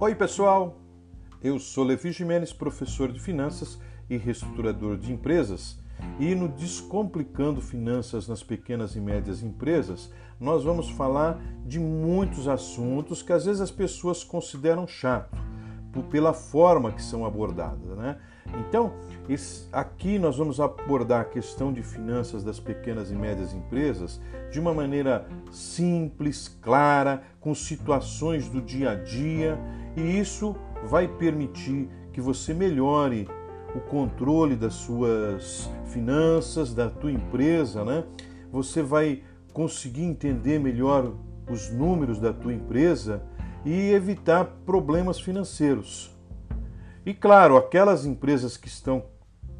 Oi, pessoal! Eu sou Levi Jimenez, professor de finanças e reestruturador de empresas. E no Descomplicando Finanças nas Pequenas e Médias Empresas, nós vamos falar de muitos assuntos que às vezes as pessoas consideram chato pela forma que são abordadas, né? Então, aqui nós vamos abordar a questão de finanças das pequenas e médias empresas de uma maneira simples, clara, com situações do dia a dia, e isso vai permitir que você melhore o controle das suas finanças, da tua empresa, né? Você vai conseguir entender melhor os números da tua empresa e evitar problemas financeiros. E claro, aquelas empresas que estão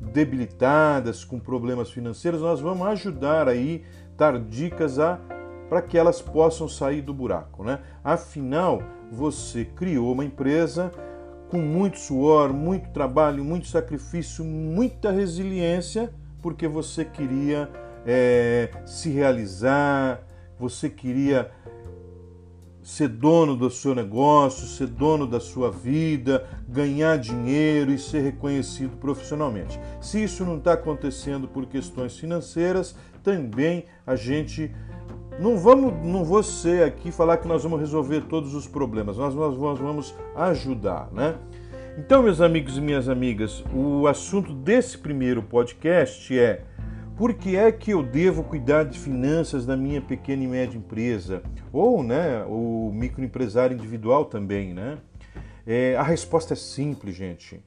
debilitadas, com problemas financeiros, nós vamos ajudar aí, dar dicas a para que elas possam sair do buraco, né? Afinal, você criou uma empresa com muito suor, muito trabalho, muito sacrifício, muita resiliência, porque você queria é, se realizar, você queria ser dono do seu negócio, ser dono da sua vida, ganhar dinheiro e ser reconhecido profissionalmente. Se isso não está acontecendo por questões financeiras, também a gente não vamos, não vou ser aqui falar que nós vamos resolver todos os problemas, nós, nós vamos ajudar, né? Então, meus amigos e minhas amigas, o assunto desse primeiro podcast é por que é que eu devo cuidar de finanças da minha pequena e média empresa? Ou né, o microempresário individual também, né? É, a resposta é simples, gente.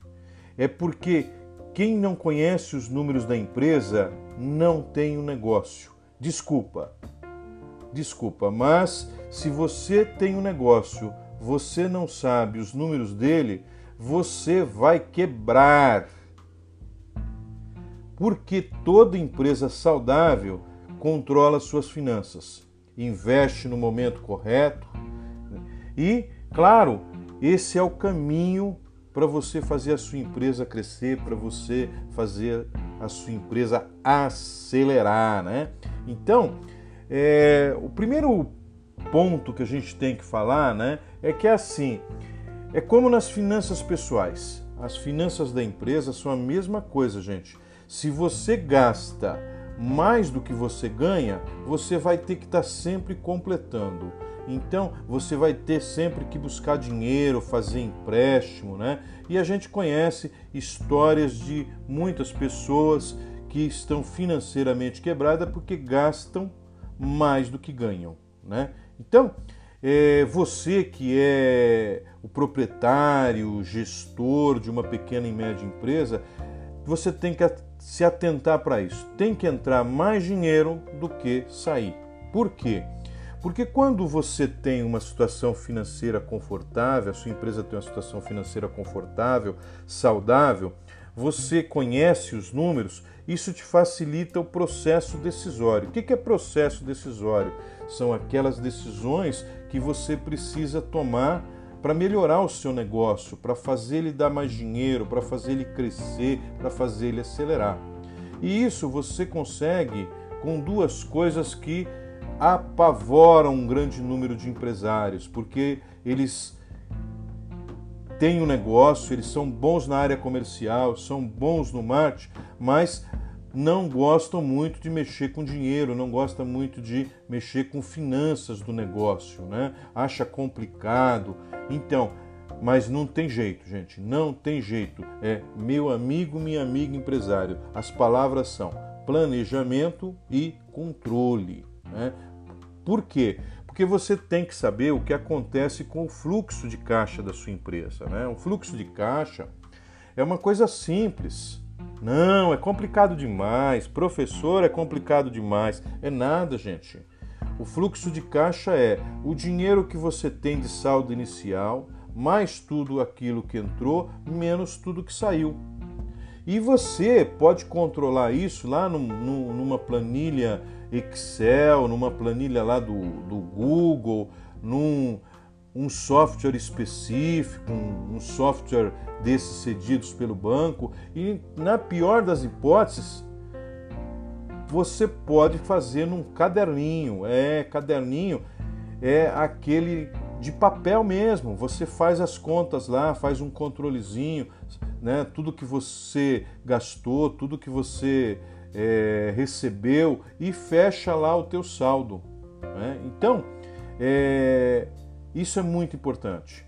É porque quem não conhece os números da empresa não tem um negócio. Desculpa. Desculpa, mas se você tem um negócio, você não sabe os números dele, você vai quebrar porque toda empresa saudável controla suas finanças, investe no momento correto e, claro, esse é o caminho para você fazer a sua empresa crescer, para você fazer a sua empresa acelerar, né? Então, é, o primeiro ponto que a gente tem que falar, né, é que é assim, é como nas finanças pessoais. As finanças da empresa são a mesma coisa, gente. Se você gasta mais do que você ganha, você vai ter que estar sempre completando. Então, você vai ter sempre que buscar dinheiro, fazer empréstimo, né? E a gente conhece histórias de muitas pessoas que estão financeiramente quebradas porque gastam mais do que ganham, né? Então, é, você que é o proprietário, gestor de uma pequena e média empresa, você tem que se atentar para isso. Tem que entrar mais dinheiro do que sair. Por quê? Porque quando você tem uma situação financeira confortável, a sua empresa tem uma situação financeira confortável, saudável, você conhece os números, isso te facilita o processo decisório. O que é processo decisório? São aquelas decisões que você precisa tomar para melhorar o seu negócio, para fazer ele dar mais dinheiro, para fazer ele crescer, para fazer ele acelerar. E isso você consegue com duas coisas que apavoram um grande número de empresários, porque eles têm um negócio, eles são bons na área comercial, são bons no marketing, mas não gostam muito de mexer com dinheiro, não gostam muito de mexer com finanças do negócio, né? Acha complicado. Então, mas não tem jeito, gente, não tem jeito. É meu amigo, minha amiga empresário. As palavras são planejamento e controle. Né? Por quê? Porque você tem que saber o que acontece com o fluxo de caixa da sua empresa. Né? O fluxo de caixa é uma coisa simples. Não, é complicado demais. Professor, é complicado demais. É nada, gente. O fluxo de caixa é o dinheiro que você tem de saldo inicial, mais tudo aquilo que entrou, menos tudo que saiu. E você pode controlar isso lá numa planilha Excel, numa planilha lá do, do Google, num um software específico, um, um software desses cedidos pelo banco, e na pior das hipóteses, você pode fazer num caderninho. É, caderninho é aquele de papel mesmo. Você faz as contas lá, faz um controlezinho, né? Tudo que você gastou, tudo que você é, recebeu e fecha lá o teu saldo. Né? Então, é, isso é muito importante.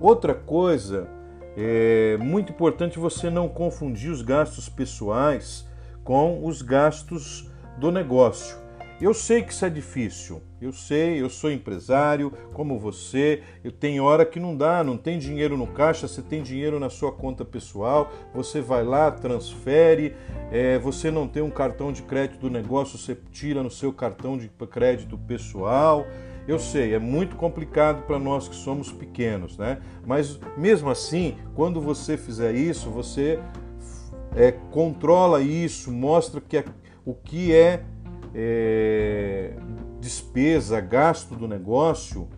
Outra coisa é muito importante você não confundir os gastos pessoais com os gastos do negócio. Eu sei que isso é difícil, eu sei, eu sou empresário como você, eu tenho hora que não dá, não tem dinheiro no caixa, você tem dinheiro na sua conta pessoal, você vai lá, transfere, é, você não tem um cartão de crédito do negócio, você tira no seu cartão de crédito pessoal. Eu sei, é muito complicado para nós que somos pequenos, né? Mas mesmo assim, quando você fizer isso, você é, controla isso, mostra que é, o que é é, despesa, gasto do negócio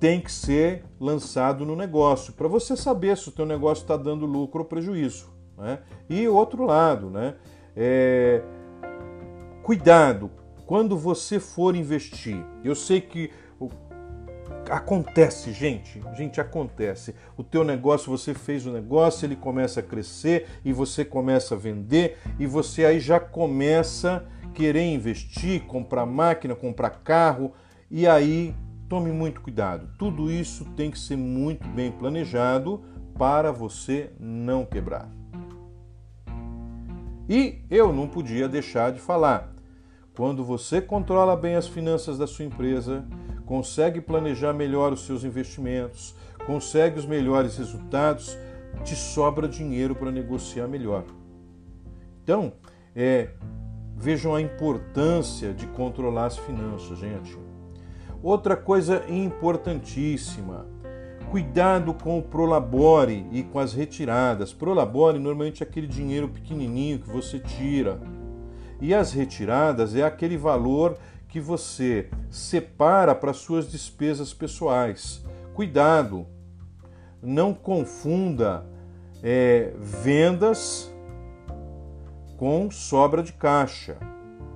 tem que ser lançado no negócio para você saber se o teu negócio está dando lucro ou prejuízo. Né? E outro lado, né? É, cuidado quando você for investir. Eu sei que acontece, gente, gente acontece. O teu negócio, você fez o negócio, ele começa a crescer e você começa a vender e você aí já começa querer investir, comprar máquina, comprar carro, e aí tome muito cuidado. Tudo isso tem que ser muito bem planejado para você não quebrar. E eu não podia deixar de falar. Quando você controla bem as finanças da sua empresa, consegue planejar melhor os seus investimentos, consegue os melhores resultados, te sobra dinheiro para negociar melhor. Então, é, Vejam a importância de controlar as finanças, gente. Outra coisa importantíssima: cuidado com o prolabore e com as retiradas. Prolabore normalmente é aquele dinheiro pequenininho que você tira. E as retiradas é aquele valor que você separa para suas despesas pessoais. Cuidado, não confunda é, vendas com sobra de caixa.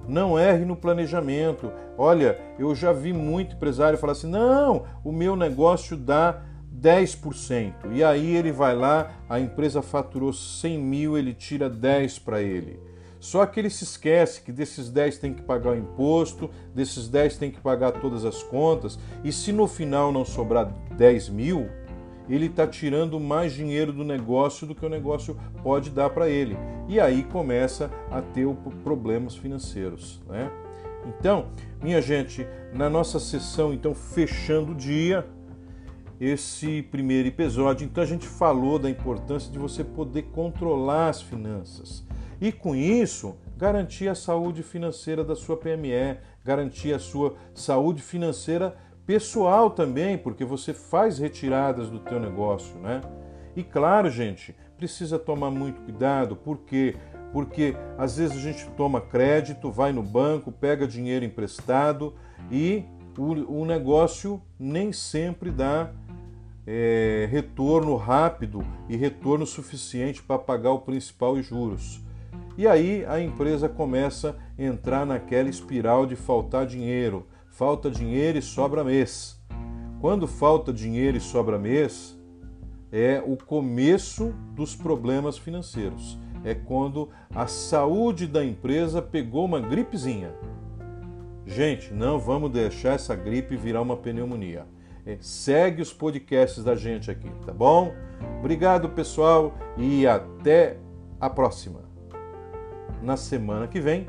Não erre no planejamento. Olha, eu já vi muito empresário falar assim: não, o meu negócio dá 10%. E aí ele vai lá, a empresa faturou 100 mil, ele tira 10 para ele. Só que ele se esquece que desses 10 tem que pagar o imposto, desses 10 tem que pagar todas as contas, e se no final não sobrar 10 mil, ele está tirando mais dinheiro do negócio do que o negócio pode dar para ele. E aí começa a ter problemas financeiros. Né? Então, minha gente, na nossa sessão, então, fechando o dia, esse primeiro episódio, então a gente falou da importância de você poder controlar as finanças. E com isso, garantir a saúde financeira da sua PME, garantir a sua saúde financeira pessoal também, porque você faz retiradas do teu negócio, né? E claro, gente, precisa tomar muito cuidado, por quê? Porque às vezes a gente toma crédito, vai no banco, pega dinheiro emprestado e o, o negócio nem sempre dá é, retorno rápido e retorno suficiente para pagar o principal e juros. E aí a empresa começa a entrar naquela espiral de faltar dinheiro falta dinheiro e sobra mês. Quando falta dinheiro e sobra mês, é o começo dos problemas financeiros. É quando a saúde da empresa pegou uma gripezinha. Gente, não vamos deixar essa gripe virar uma pneumonia. É, segue os podcasts da gente aqui, tá bom? Obrigado, pessoal, e até a próxima. Na semana que vem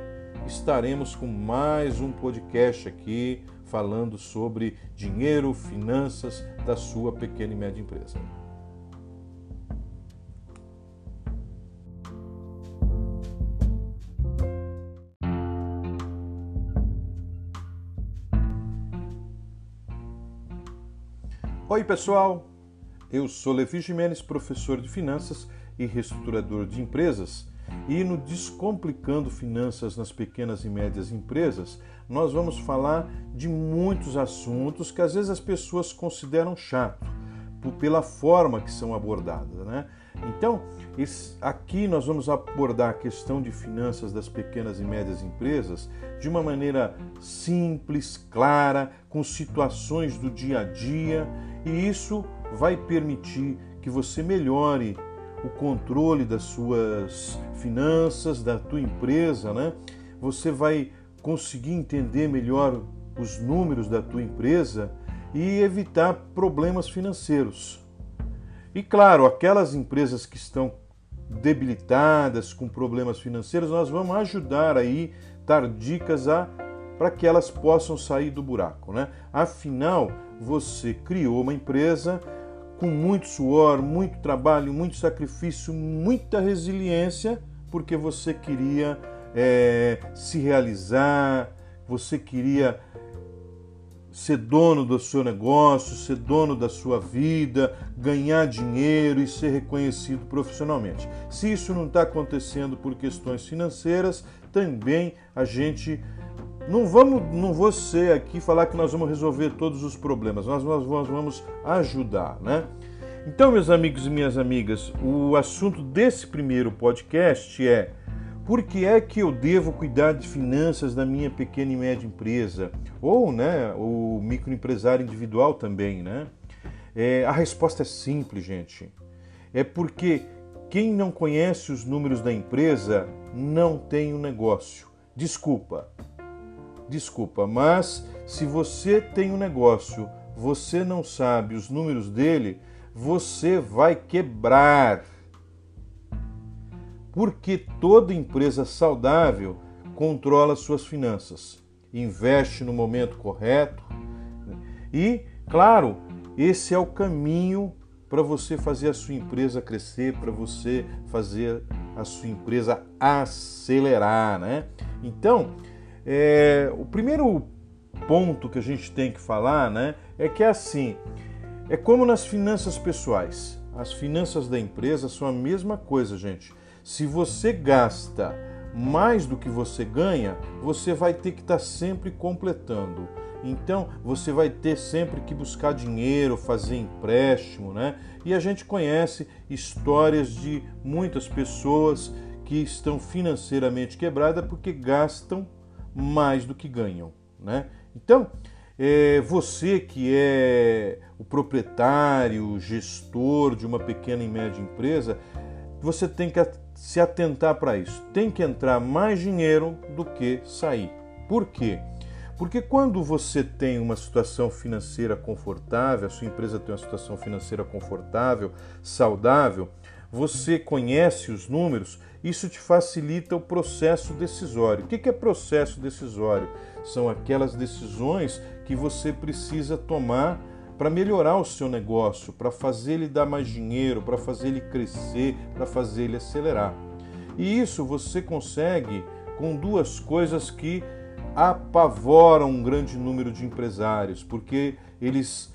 estaremos com mais um podcast aqui falando sobre dinheiro, finanças da sua pequena e média empresa. Oi, pessoal! Eu sou Levi Jimenez, professor de finanças e reestruturador de empresas e no Descomplicando Finanças nas Pequenas e Médias Empresas, nós vamos falar de muitos assuntos que às vezes as pessoas consideram chato pela forma que são abordadas. Né? Então, aqui nós vamos abordar a questão de finanças das pequenas e médias empresas de uma maneira simples, clara, com situações do dia a dia, e isso vai permitir que você melhore o controle das suas finanças, da tua empresa, né? Você vai conseguir entender melhor os números da tua empresa e evitar problemas financeiros. E claro, aquelas empresas que estão debilitadas, com problemas financeiros, nós vamos ajudar aí, dar dicas a para que elas possam sair do buraco, né? Afinal, você criou uma empresa com muito suor, muito trabalho, muito sacrifício, muita resiliência, porque você queria é, se realizar, você queria ser dono do seu negócio, ser dono da sua vida, ganhar dinheiro e ser reconhecido profissionalmente. Se isso não está acontecendo por questões financeiras, também a gente não vamos, não vou ser aqui falar que nós vamos resolver todos os problemas, nós, nós vamos ajudar, né? Então, meus amigos e minhas amigas, o assunto desse primeiro podcast é por que é que eu devo cuidar de finanças da minha pequena e média empresa? Ou né, o microempresário individual também, né? É, a resposta é simples, gente. É porque quem não conhece os números da empresa não tem um negócio. Desculpa. Desculpa, mas se você tem um negócio, você não sabe os números dele, você vai quebrar porque toda empresa saudável controla suas finanças, investe no momento correto e, claro, esse é o caminho para você fazer a sua empresa crescer, para você fazer a sua empresa acelerar, né? Então, é, o primeiro ponto que a gente tem que falar, né, é que é assim, é como nas finanças pessoais. As finanças da empresa são a mesma coisa, gente. Se você gasta mais do que você ganha, você vai ter que estar sempre completando. Então, você vai ter sempre que buscar dinheiro, fazer empréstimo, né? E a gente conhece histórias de muitas pessoas que estão financeiramente quebradas porque gastam mais do que ganham, né? Então, é, você que é o proprietário, gestor de uma pequena e média empresa, você tem que se atentar para isso. Tem que entrar mais dinheiro do que sair. Por quê? Porque quando você tem uma situação financeira confortável, a sua empresa tem uma situação financeira confortável, saudável, você conhece os números, isso te facilita o processo decisório. O que é processo decisório? São aquelas decisões que você precisa tomar para melhorar o seu negócio, para fazer ele dar mais dinheiro, para fazer ele crescer, para fazer ele acelerar. E isso você consegue com duas coisas que apavoram um grande número de empresários, porque eles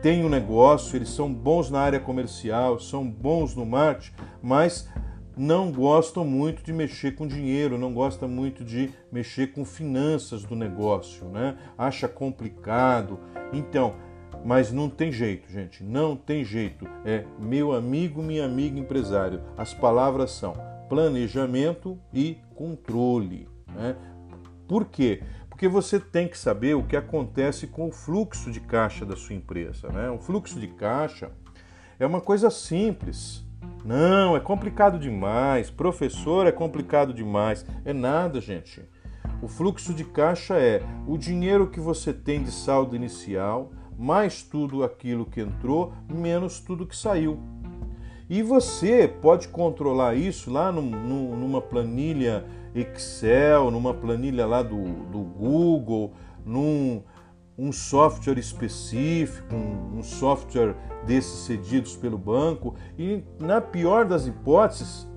têm um negócio, eles são bons na área comercial, são bons no marketing, mas não gostam muito de mexer com dinheiro, não gostam muito de mexer com finanças do negócio, né? Acha complicado. Então, mas não tem jeito, gente, não tem jeito. É meu amigo, minha amiga empresário. As palavras são planejamento e controle. Né? Por quê? Porque você tem que saber o que acontece com o fluxo de caixa da sua empresa. Né? O fluxo de caixa é uma coisa simples. Não, é complicado demais. Professor, é complicado demais. É nada, gente. O fluxo de caixa é o dinheiro que você tem de saldo inicial, mais tudo aquilo que entrou, menos tudo que saiu. E você pode controlar isso lá numa planilha Excel, numa planilha lá do, do Google, num um software específico, um, um software desses cedidos pelo banco, e na pior das hipóteses,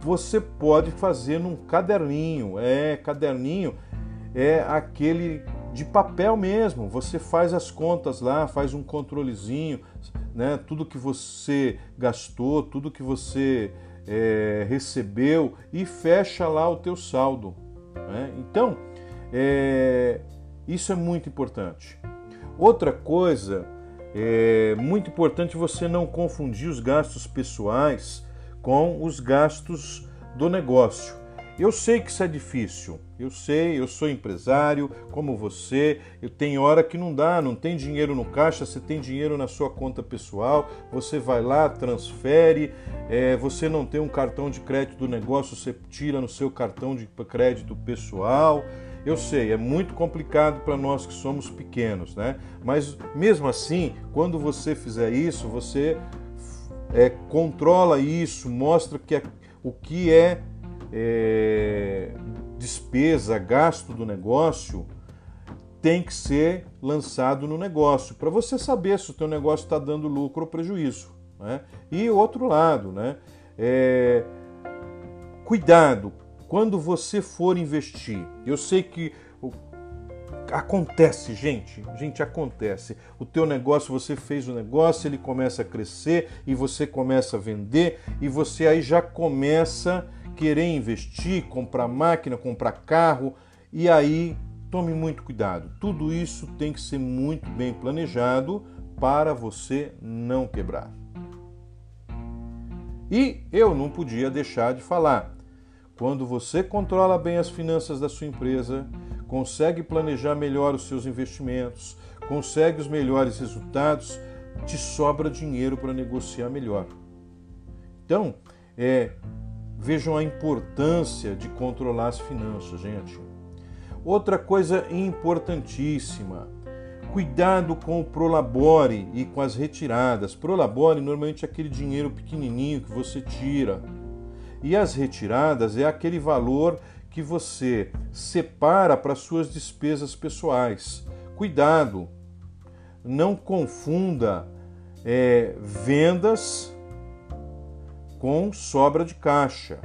você pode fazer num caderninho. É, caderninho é aquele de papel mesmo. Você faz as contas lá, faz um controlezinho, né? Tudo que você gastou, tudo que você é, recebeu e fecha lá o teu saldo. Né? Então, é, isso é muito importante. Outra coisa é muito importante você não confundir os gastos pessoais com os gastos do negócio. Eu sei que isso é difícil, eu sei, eu sou empresário como você, eu tenho hora que não dá, não tem dinheiro no caixa, você tem dinheiro na sua conta pessoal, você vai lá, transfere, é, você não tem um cartão de crédito do negócio, você tira no seu cartão de crédito pessoal. Eu sei, é muito complicado para nós que somos pequenos, né? Mas mesmo assim, quando você fizer isso, você é, controla isso, mostra que é, o que é é, despesa, gasto do negócio tem que ser lançado no negócio para você saber se o teu negócio está dando lucro ou prejuízo. Né? E outro lado, né? É, cuidado quando você for investir. Eu sei que acontece, gente, gente acontece. O teu negócio, você fez o negócio, ele começa a crescer e você começa a vender e você aí já começa querer investir, comprar máquina, comprar carro, e aí tome muito cuidado. Tudo isso tem que ser muito bem planejado para você não quebrar. E eu não podia deixar de falar. Quando você controla bem as finanças da sua empresa, consegue planejar melhor os seus investimentos, consegue os melhores resultados, te sobra dinheiro para negociar melhor. Então, é, Vejam a importância de controlar as finanças, gente. Outra coisa importantíssima: cuidado com o prolabore e com as retiradas. Prolabore normalmente é aquele dinheiro pequenininho que você tira. E as retiradas é aquele valor que você separa para suas despesas pessoais. Cuidado, não confunda é, vendas com sobra de caixa.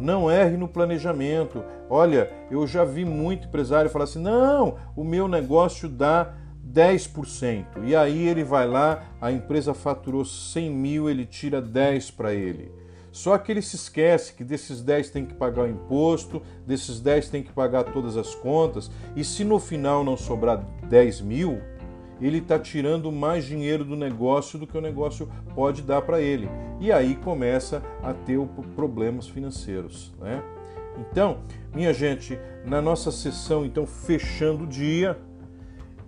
Não erre no planejamento. Olha, eu já vi muito empresário falar assim: não, o meu negócio dá 10%. E aí ele vai lá, a empresa faturou 100 mil, ele tira 10 para ele. Só que ele se esquece que desses 10 tem que pagar o imposto, desses 10 tem que pagar todas as contas, e se no final não sobrar 10 mil, ele está tirando mais dinheiro do negócio do que o negócio pode dar para ele. E aí começa a ter problemas financeiros. Né? Então, minha gente, na nossa sessão, então, fechando o dia,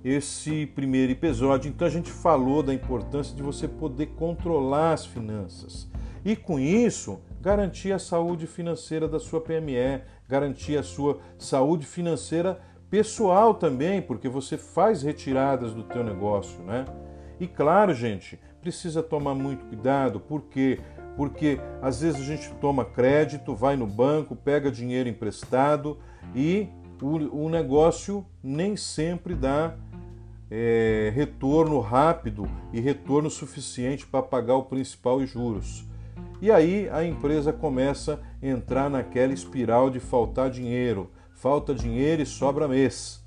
esse primeiro episódio, então a gente falou da importância de você poder controlar as finanças. E com isso, garantir a saúde financeira da sua PME, garantir a sua saúde financeira pessoal também, porque você faz retiradas do teu negócio, né? E claro, gente, precisa tomar muito cuidado, por quê? Porque às vezes a gente toma crédito, vai no banco, pega dinheiro emprestado e o, o negócio nem sempre dá é, retorno rápido e retorno suficiente para pagar o principal e juros. E aí a empresa começa a entrar naquela espiral de faltar dinheiro falta dinheiro e sobra mês.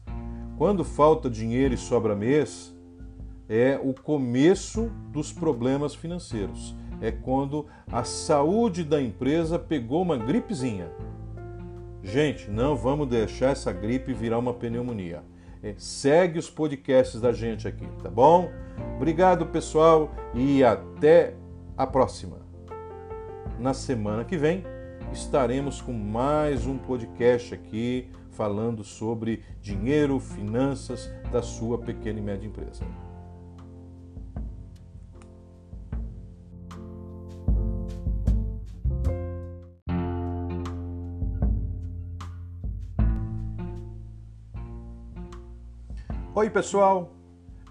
Quando falta dinheiro e sobra mês, é o começo dos problemas financeiros. É quando a saúde da empresa pegou uma gripezinha. Gente, não vamos deixar essa gripe virar uma pneumonia. É, segue os podcasts da gente aqui, tá bom? Obrigado, pessoal, e até a próxima. Na semana que vem estaremos com mais um podcast aqui falando sobre dinheiro, finanças da sua pequena e média empresa. Oi, pessoal!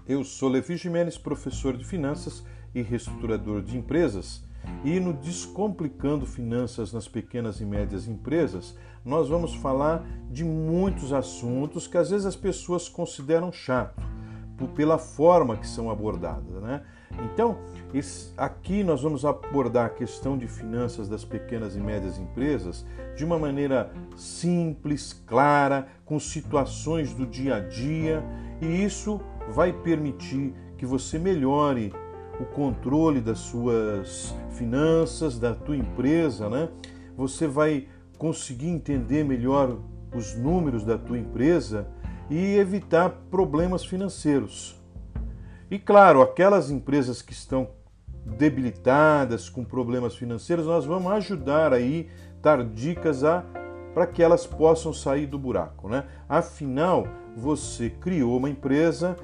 Eu sou Levi Jimenez, professor de finanças e reestruturador de empresas e no Descomplicando Finanças nas Pequenas e Médias Empresas, nós vamos falar de muitos assuntos que às vezes as pessoas consideram chato pela forma que são abordadas, né? Então, aqui nós vamos abordar a questão de finanças das pequenas e médias empresas de uma maneira simples, clara, com situações do dia a dia, e isso vai permitir que você melhore o controle das suas finanças, da tua empresa, né? Você vai conseguir entender melhor os números da tua empresa e evitar problemas financeiros. E claro, aquelas empresas que estão debilitadas, com problemas financeiros, nós vamos ajudar aí, dar dicas a para que elas possam sair do buraco, né? Afinal, você criou uma empresa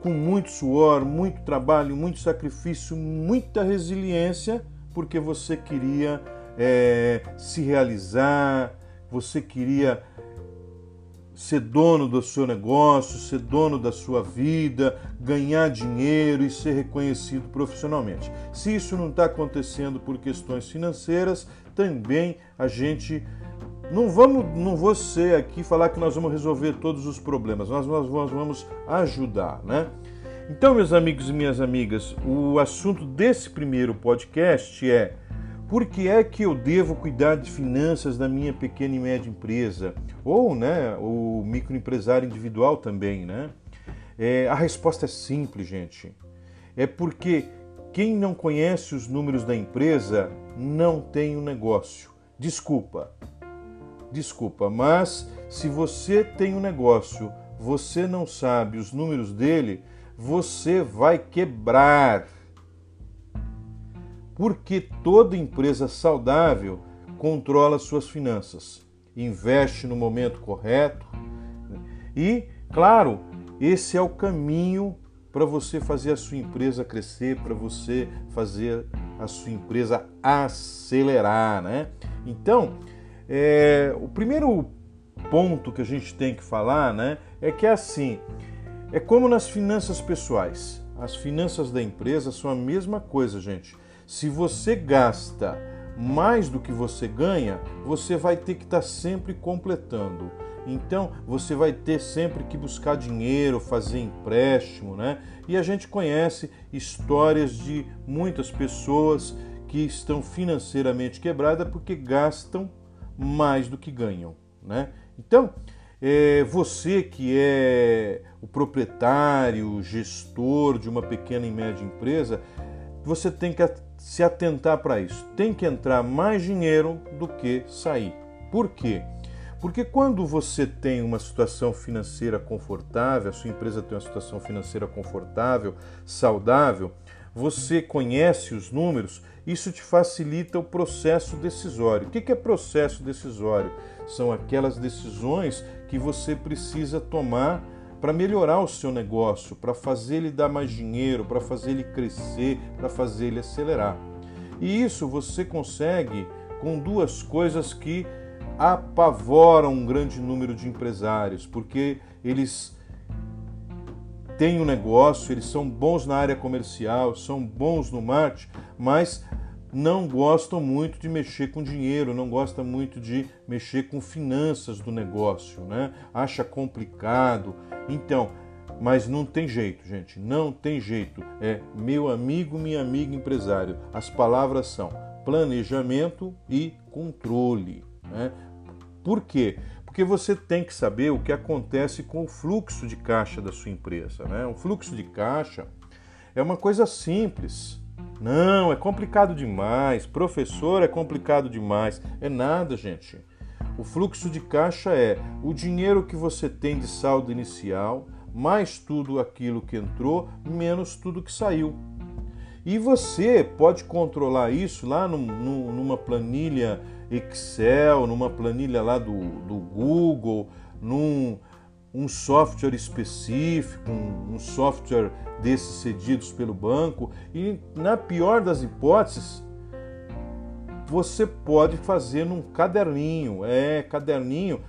com muito suor, muito trabalho, muito sacrifício, muita resiliência, porque você queria é, se realizar, você queria ser dono do seu negócio, ser dono da sua vida, ganhar dinheiro e ser reconhecido profissionalmente. Se isso não está acontecendo por questões financeiras, também a gente não vamos, não vou ser aqui falar que nós vamos resolver todos os problemas, nós, nós vamos ajudar, né? Então, meus amigos e minhas amigas, o assunto desse primeiro podcast é por que é que eu devo cuidar de finanças da minha pequena e média empresa? Ou, né, o microempresário individual também, né? É, a resposta é simples, gente. É porque quem não conhece os números da empresa não tem um negócio. Desculpa, desculpa, mas se você tem um negócio, você não sabe os números dele, você vai quebrar. Porque toda empresa saudável controla suas finanças, investe no momento correto e, claro, esse é o caminho para você fazer a sua empresa crescer, para você fazer a sua empresa acelerar, né? Então, é, o primeiro ponto que a gente tem que falar né, é que é assim: é como nas finanças pessoais. As finanças da empresa são a mesma coisa, gente. Se você gasta mais do que você ganha, você vai ter que estar tá sempre completando. Então, você vai ter sempre que buscar dinheiro, fazer empréstimo, né? E a gente conhece histórias de muitas pessoas que estão financeiramente quebradas porque gastam mais do que ganham. Né? Então, é, você que é o proprietário, gestor de uma pequena e média empresa, você tem que se atentar para isso. Tem que entrar mais dinheiro do que sair. Por quê? Porque quando você tem uma situação financeira confortável, a sua empresa tem uma situação financeira confortável, saudável, você conhece os números, isso te facilita o processo decisório. O que é processo decisório? São aquelas decisões que você precisa tomar para melhorar o seu negócio, para fazer ele dar mais dinheiro, para fazer ele crescer, para fazer ele acelerar. E isso você consegue com duas coisas que apavoram um grande número de empresários, porque eles têm um negócio, eles são bons na área comercial, são bons no marketing, mas não gostam muito de mexer com dinheiro, não gostam muito de mexer com finanças do negócio, né? Acha complicado. Então, mas não tem jeito, gente, não tem jeito. É meu amigo, minha amiga empresário. As palavras são planejamento e controle, né? Por quê? Porque você tem que saber o que acontece com o fluxo de caixa da sua empresa. Né? O fluxo de caixa é uma coisa simples. Não, é complicado demais. Professor, é complicado demais. É nada, gente. O fluxo de caixa é o dinheiro que você tem de saldo inicial, mais tudo aquilo que entrou, menos tudo que saiu. E você pode controlar isso lá numa planilha Excel, numa planilha lá do, do Google, num um software específico, um, um software desses cedidos pelo banco, e na pior das hipóteses, você pode fazer num caderninho. É, caderninho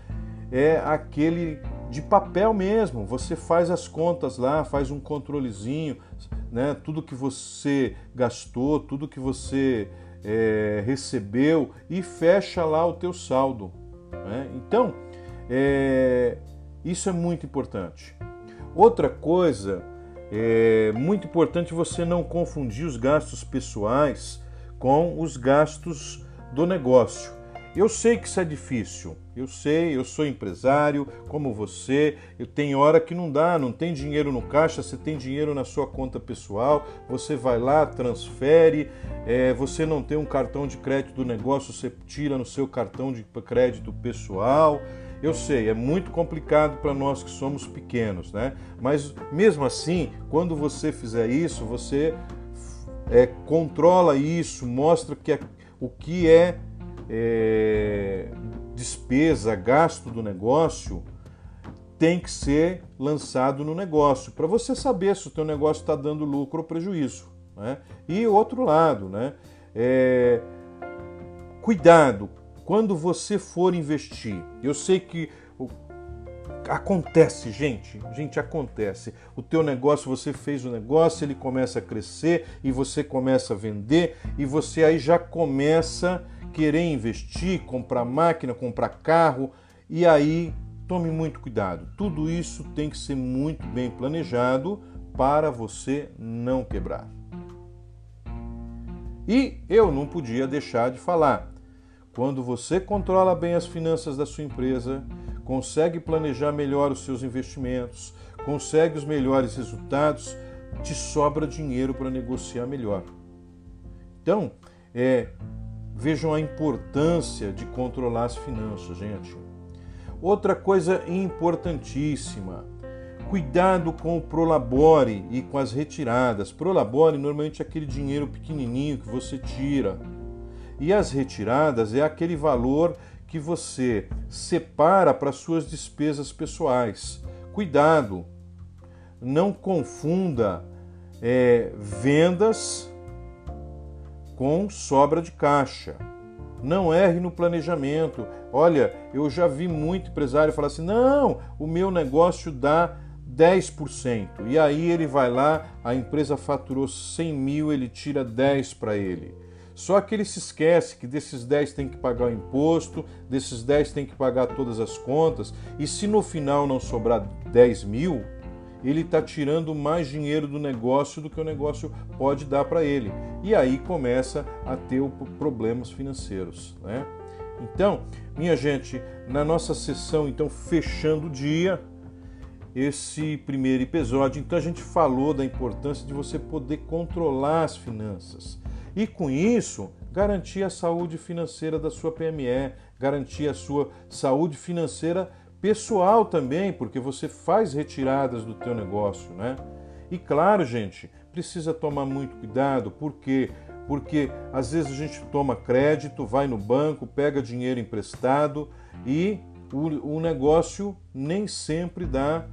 é aquele de papel mesmo. Você faz as contas lá, faz um controlezinho, né? Tudo que você gastou, tudo que você é, recebeu e fecha lá o teu saldo. Né? Então, é, isso é muito importante. Outra coisa, é muito importante você não confundir os gastos pessoais com os gastos do negócio. Eu sei que isso é difícil, eu sei, eu sou empresário como você, eu tenho hora que não dá, não tem dinheiro no caixa, você tem dinheiro na sua conta pessoal, você vai lá, transfere, é, você não tem um cartão de crédito do negócio, você tira no seu cartão de crédito pessoal Eu sei, é muito complicado para nós que somos pequenos, né? Mas mesmo assim, quando você fizer isso, você é, controla isso, mostra que é, o que é, é despesa, gasto do negócio tem que ser lançado no negócio para você saber se o teu negócio está dando lucro ou prejuízo. Né? E outro lado, né? É, cuidado quando você for investir. Eu sei que acontece, gente, gente acontece. O teu negócio, você fez o negócio, ele começa a crescer e você começa a vender e você aí já começa a querer investir, comprar máquina, comprar carro e aí tome muito cuidado. Tudo isso tem que ser muito bem planejado para você não quebrar. E eu não podia deixar de falar. Quando você controla bem as finanças da sua empresa, consegue planejar melhor os seus investimentos, consegue os melhores resultados, te sobra dinheiro para negociar melhor. Então, é, vejam a importância de controlar as finanças, gente. Outra coisa importantíssima, cuidado com o prolabore e com as retiradas. Prolabore normalmente é aquele dinheiro pequenininho que você tira. E as retiradas é aquele valor que você separa para suas despesas pessoais. Cuidado, não confunda é, vendas com sobra de caixa. Não erre no planejamento. Olha, eu já vi muito empresário falar assim: não, o meu negócio dá 10%. E aí ele vai lá, a empresa faturou 100 mil, ele tira 10 para ele. Só que ele se esquece que desses 10 tem que pagar o imposto, desses 10 tem que pagar todas as contas, e se no final não sobrar 10 mil, ele está tirando mais dinheiro do negócio do que o negócio pode dar para ele. E aí começa a ter problemas financeiros. Né? Então, minha gente, na nossa sessão, então, fechando o dia, esse primeiro episódio, então a gente falou da importância de você poder controlar as finanças. E com isso, garantir a saúde financeira da sua PME, garantir a sua saúde financeira pessoal também, porque você faz retiradas do teu negócio, né? E claro, gente, precisa tomar muito cuidado, porque porque às vezes a gente toma crédito, vai no banco, pega dinheiro emprestado e o, o negócio nem sempre dá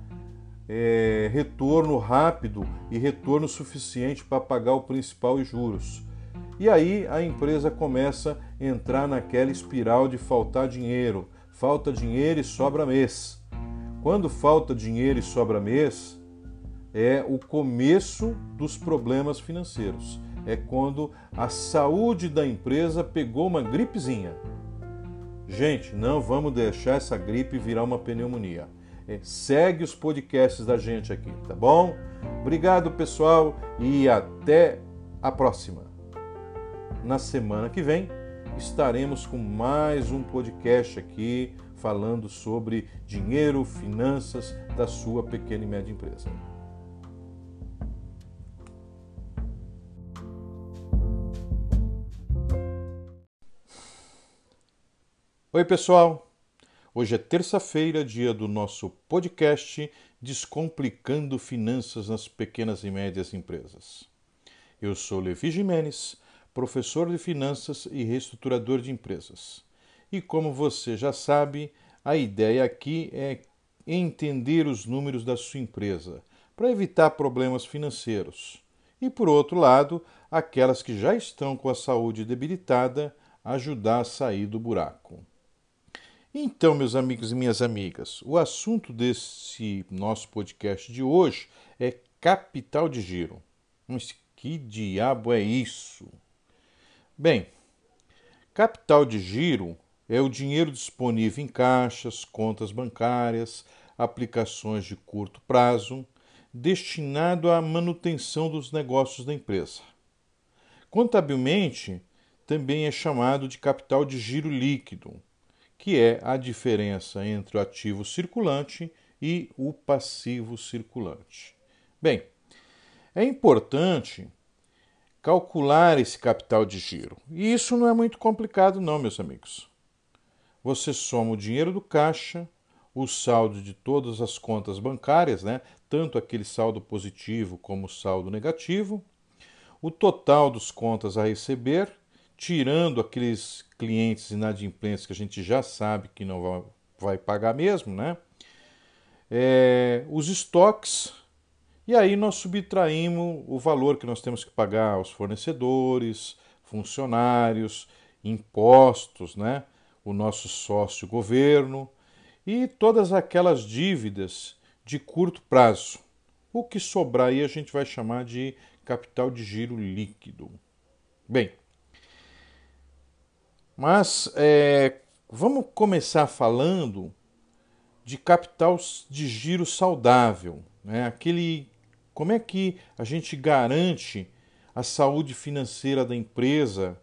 é, retorno rápido e retorno suficiente para pagar o principal e juros. E aí a empresa começa a entrar naquela espiral de faltar dinheiro, falta dinheiro e sobra mês. Quando falta dinheiro e sobra mês, é o começo dos problemas financeiros. É quando a saúde da empresa pegou uma gripezinha. Gente, não vamos deixar essa gripe virar uma pneumonia. É, segue os podcasts da gente aqui, tá bom? Obrigado, pessoal, e até a próxima. Na semana que vem estaremos com mais um podcast aqui falando sobre dinheiro, finanças da sua pequena e média empresa. Oi, pessoal! Hoje é terça-feira, dia do nosso podcast Descomplicando Finanças nas Pequenas e Médias Empresas. Eu sou Levi Jimenez professor de finanças e reestruturador de empresas. E como você já sabe, a ideia aqui é entender os números da sua empresa para evitar problemas financeiros. E por outro lado, aquelas que já estão com a saúde debilitada, ajudar a sair do buraco. Então, meus amigos e minhas amigas, o assunto desse nosso podcast de hoje é capital de giro. Mas que diabo é isso? Bem, capital de giro é o dinheiro disponível em caixas, contas bancárias, aplicações de curto prazo, destinado à manutenção dos negócios da empresa. Contabilmente, também é chamado de capital de giro líquido, que é a diferença entre o ativo circulante e o passivo circulante. Bem, é importante calcular esse capital de giro. E isso não é muito complicado, não, meus amigos. Você soma o dinheiro do caixa o saldo de todas as contas bancárias, né? tanto aquele saldo positivo como o saldo negativo, o total dos contas a receber, tirando aqueles clientes inadimplentes que a gente já sabe que não vai, pagar mesmo, né? É, os estoques, e aí nós subtraímos o valor que nós temos que pagar aos fornecedores, funcionários, impostos, né? o nosso sócio governo e todas aquelas dívidas de curto prazo. O que sobrar aí a gente vai chamar de capital de giro líquido. Bem, mas é, vamos começar falando de capital de giro saudável. Né? Aquele, como é que a gente garante a saúde financeira da empresa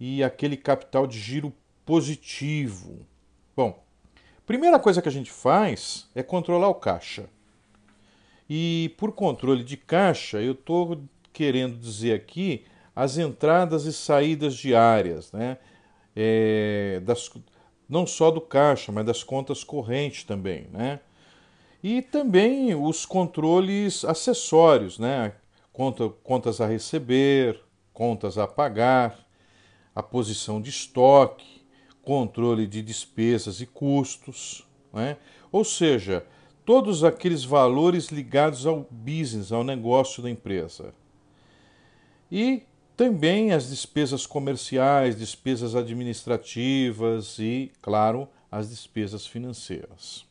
e aquele capital de giro positivo? Bom, primeira coisa que a gente faz é controlar o caixa. E por controle de caixa, eu estou querendo dizer aqui as entradas e saídas diárias, né? É, das, não só do caixa, mas das contas correntes também, né? E também os controles acessórios, né? Conta, contas a receber, contas a pagar, a posição de estoque, controle de despesas e custos, né? Ou seja, todos aqueles valores ligados ao business, ao negócio da empresa. E também as despesas comerciais, despesas administrativas e, claro, as despesas financeiras.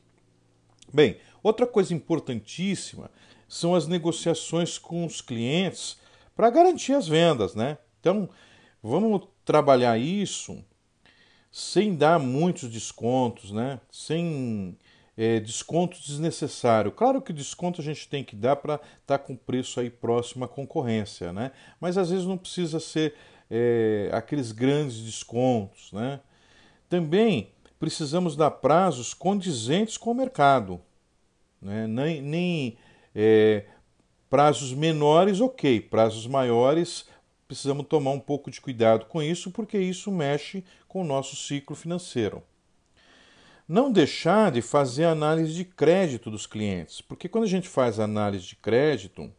Bem, outra coisa importantíssima são as negociações com os clientes para garantir as vendas, né? Então, vamos trabalhar isso sem dar muitos descontos, né? Sem é, desconto desnecessário. Claro que desconto a gente tem que dar para estar tá com preço aí próximo à concorrência, né? Mas às vezes não precisa ser é, aqueles grandes descontos, né? Também precisamos dar prazos condizentes com o mercado, né? nem, nem é, prazos menores, ok, prazos maiores precisamos tomar um pouco de cuidado com isso, porque isso mexe com o nosso ciclo financeiro. Não deixar de fazer análise de crédito dos clientes, porque quando a gente faz análise de crédito,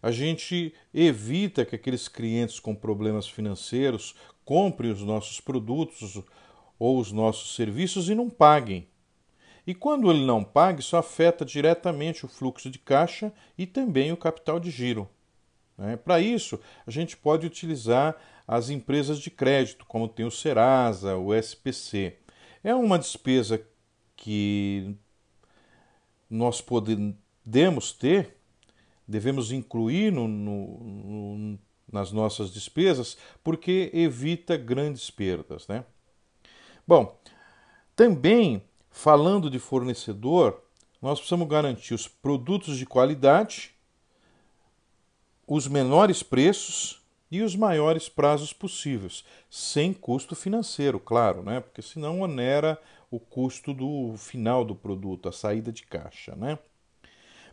a gente evita que aqueles clientes com problemas financeiros comprem os nossos produtos ou os nossos serviços e não paguem. E quando ele não paga, isso afeta diretamente o fluxo de caixa e também o capital de giro. Né? Para isso, a gente pode utilizar as empresas de crédito, como tem o Serasa, o SPC. É uma despesa que nós podemos ter, devemos incluir no, no, no, nas nossas despesas, porque evita grandes perdas. Né? Bom, também falando de fornecedor, nós precisamos garantir os produtos de qualidade, os menores preços e os maiores prazos possíveis, sem custo financeiro, claro, né? porque senão onera o custo do final do produto, a saída de caixa. Né?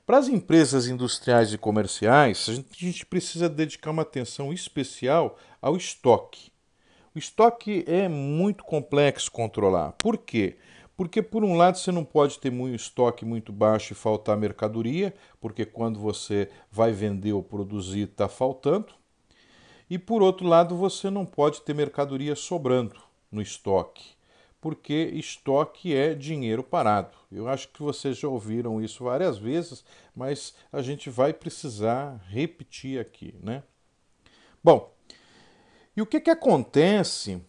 Para as empresas industriais e comerciais, a gente, precisa dedicar uma atenção especial ao estoque. O estoque é muito complexo controlar. Por quê? Porque, por um lado, você não pode ter muito estoque muito baixo e faltar mercadoria, porque quando você vai vender ou produzir, está faltando. E por outro lado, você não pode ter mercadoria sobrando no estoque, porque estoque é dinheiro parado. Eu acho que vocês já ouviram isso várias vezes, mas a gente vai precisar repetir aqui, né? Bom, e o que, que acontece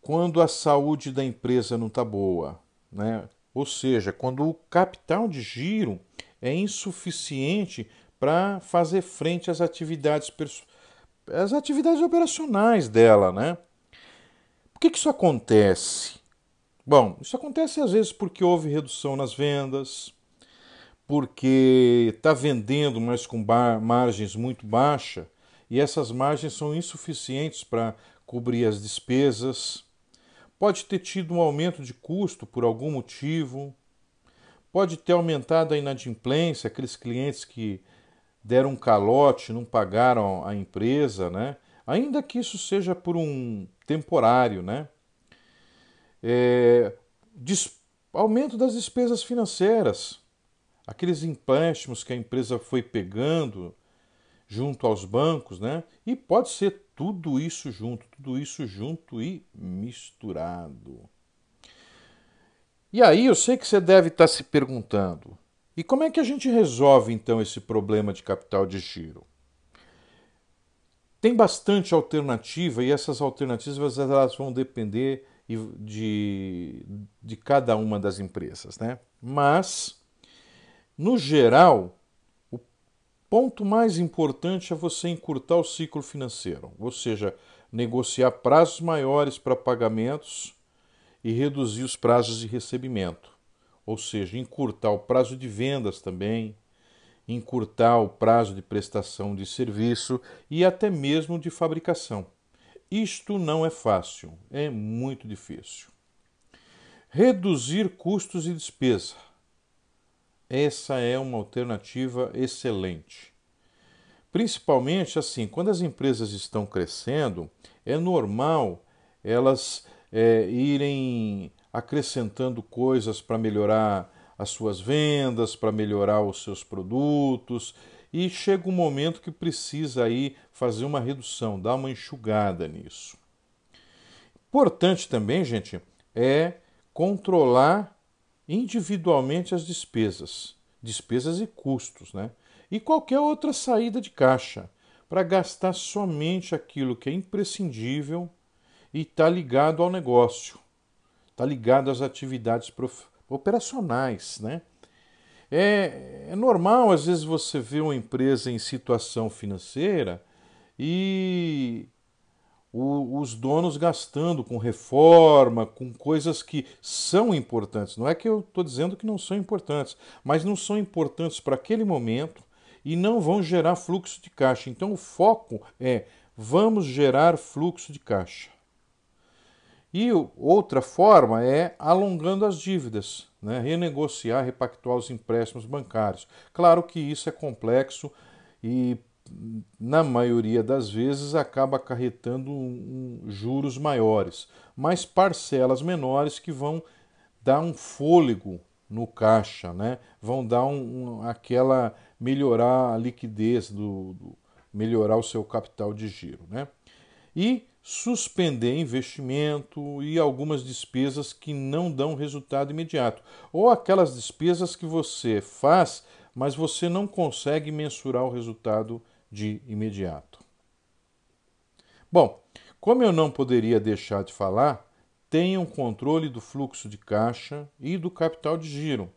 quando a saúde da empresa não está boa? Né? Ou seja, quando o capital de giro é insuficiente para fazer frente às atividades as atividades operacionais dela, né? Por que, que isso acontece? Bom, isso acontece às vezes porque houve redução nas vendas, porque está vendendo, mas com margens muito baixas, e essas margens são insuficientes para cobrir as despesas. Pode ter tido um aumento de custo por algum motivo, pode ter aumentado a inadimplência, aqueles clientes que deram um calote, não pagaram a empresa, né? Ainda que isso seja por um temporário, né? É, aumento das despesas financeiras, aqueles empréstimos que a empresa foi pegando junto aos bancos, né? E pode ser tudo isso junto, tudo isso junto e misturado. E aí eu sei que você deve estar se perguntando: e como é que a gente resolve então esse problema de capital de giro? Tem bastante alternativa e essas alternativas elas vão depender de, de cada uma das empresas, né? Mas, no geral, ponto mais importante é você encurtar o ciclo financeiro, ou seja, negociar prazos maiores para pagamentos e reduzir os prazos de recebimento, ou seja, encurtar o prazo de vendas também, encurtar o prazo de prestação de serviço e até mesmo de fabricação. Isto não é fácil, é muito difícil. Reduzir custos e despesa. Essa é uma alternativa excelente. Principalmente assim, quando as empresas estão crescendo, é normal elas é, irem acrescentando coisas para melhorar as suas vendas, para melhorar os seus produtos, e chega um momento que precisa aí fazer uma redução, dar uma enxugada nisso. Importante também, gente, é controlar individualmente as despesas, despesas e custos, né? E qualquer outra saída de caixa, para gastar somente aquilo que é imprescindível e está ligado ao negócio, está ligado às atividades operacionais, né? É, é, normal, às vezes, você ver uma empresa em situação financeira e o, os donos gastando com reforma, com coisas que são importantes. Não é que eu estou dizendo que não são importantes, mas não são importantes para aquele momento e não vão gerar fluxo de caixa. Então, o foco é vamos gerar fluxo de caixa. E outra forma é alongando as dívidas, né? renegociar, repactuar os empréstimos bancários. Claro que isso é complexo e, na maioria das vezes, acaba acarretando um, um, juros maiores, mas parcelas menores que vão dar um fôlego no caixa, né? vão dar um, um aquela melhorar a liquidez, do, do, melhorar o seu capital de giro. Né? E suspender investimento e algumas despesas que não dão resultado imediato, ou aquelas despesas que você faz, mas você não consegue mensurar o resultado de imediato. Bom, como eu não poderia deixar de falar, tenham controle do fluxo de caixa e do capital de giro.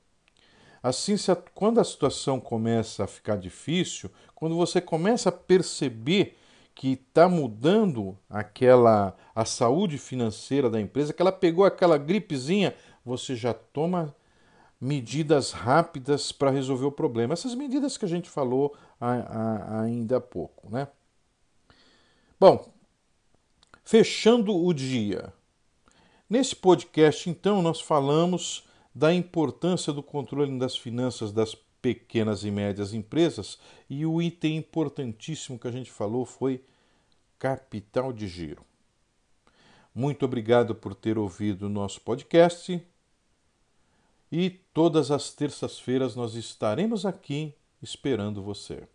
Assim, quando a situação começa a ficar difícil, quando você começa a perceber que está mudando aquela a saúde financeira da empresa, que ela pegou aquela gripezinha, você já toma medidas rápidas para resolver o problema. Essas medidas que a gente falou a, a, ainda há pouco, né? Bom, fechando o dia. Nesse podcast, então, nós falamos da importância do controle das finanças das pequenas e médias empresas, e o item importantíssimo que a gente falou foi capital de giro. Muito obrigado por ter ouvido o nosso podcast. E todas as terças-feiras nós estaremos aqui esperando você.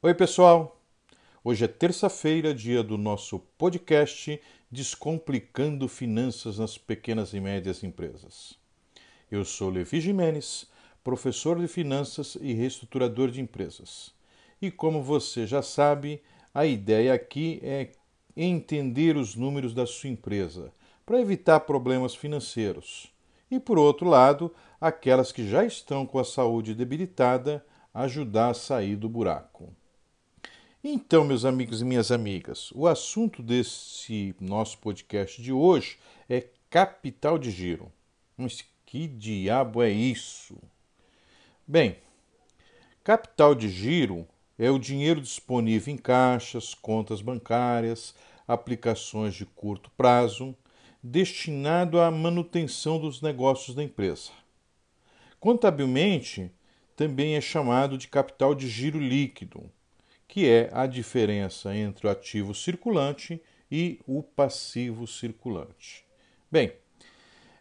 Oi, pessoal! Hoje é terça-feira, dia do nosso podcast Descomplicando Finanças nas Pequenas e Médias Empresas. Eu sou Levi Jimenez, professor de finanças e reestruturador de empresas. E como você já sabe, a ideia aqui é entender os números da sua empresa para evitar problemas financeiros. E por outro lado, aquelas que já estão com a saúde debilitada, ajudar a sair do buraco. Então, meus amigos e minhas amigas, o assunto desse nosso podcast de hoje é capital de giro. Mas que diabo é isso? Bem, capital de giro é o dinheiro disponível em caixas, contas bancárias, aplicações de curto prazo, destinado à manutenção dos negócios da empresa. Contabilmente, também é chamado de capital de giro líquido que é a diferença entre o ativo circulante e o passivo circulante. Bem,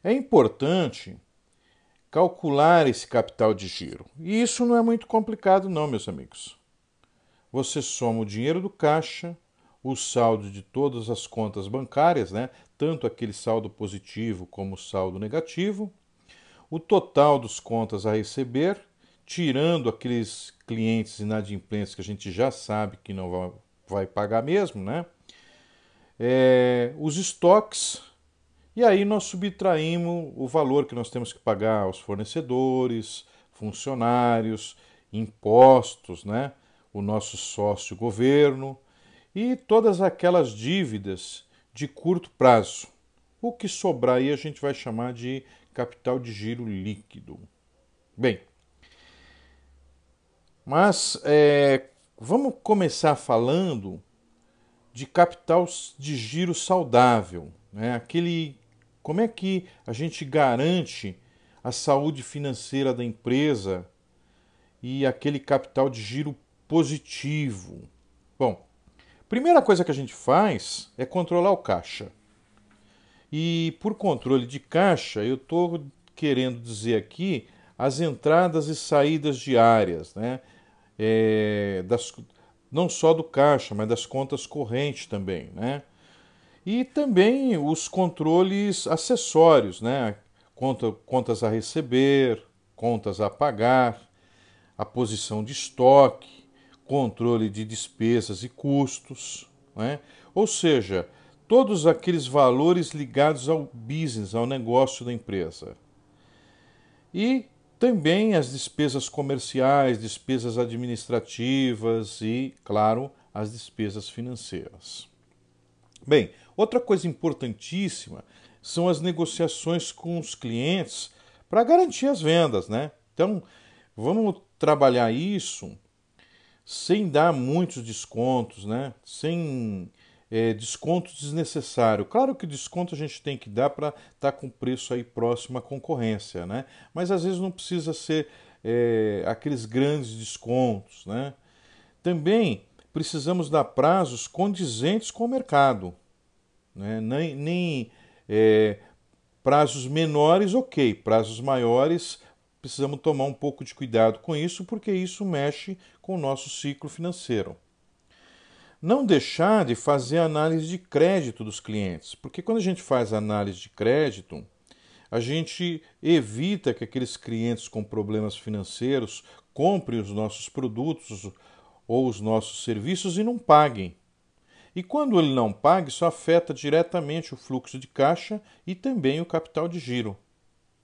é importante calcular esse capital de giro. E isso não é muito complicado, não, meus amigos. Você soma o dinheiro do caixa, o saldo de todas as contas bancárias, né? tanto aquele saldo positivo como o saldo negativo, o total dos contas a receber, tirando aqueles clientes inadimplentes que a gente já sabe que não vai, pagar mesmo, né? É, os estoques e aí nós subtraímos o valor que nós temos que pagar aos fornecedores, funcionários, impostos, né? O nosso sócio governo e todas aquelas dívidas de curto prazo. O que sobrar aí a gente vai chamar de capital de giro líquido. Bem, mas é, vamos começar falando de capital de giro saudável, né? aquele como é que a gente garante a saúde financeira da empresa e aquele capital de giro positivo? Bom, primeira coisa que a gente faz é controlar o caixa. E por controle de caixa, eu estou querendo dizer aqui as entradas e saídas diárias, né? É, das, não só do caixa, mas das contas correntes também, né? E também os controles acessórios, né? Conta, contas a receber, contas a pagar, a posição de estoque, controle de despesas e custos, né? ou seja, todos aqueles valores ligados ao business, ao negócio da empresa. E também as despesas comerciais, despesas administrativas e, claro, as despesas financeiras. Bem, Outra coisa importantíssima são as negociações com os clientes para garantir as vendas, né? Então, vamos trabalhar isso sem dar muitos descontos, né? Sem é, desconto desnecessário. Claro que desconto a gente tem que dar para estar tá com preço aí próximo à concorrência, né? Mas às vezes não precisa ser é, aqueles grandes descontos, né? Também precisamos dar prazos condizentes com o mercado né? nem, nem é, prazos menores, ok, prazos maiores, precisamos tomar um pouco de cuidado com isso, porque isso mexe com o nosso ciclo financeiro. Não deixar de fazer análise de crédito dos clientes, porque quando a gente faz análise de crédito, a gente evita que aqueles clientes com problemas financeiros comprem os nossos produtos ou os nossos serviços e não paguem. E quando ele não paga, isso afeta diretamente o fluxo de caixa e também o capital de giro.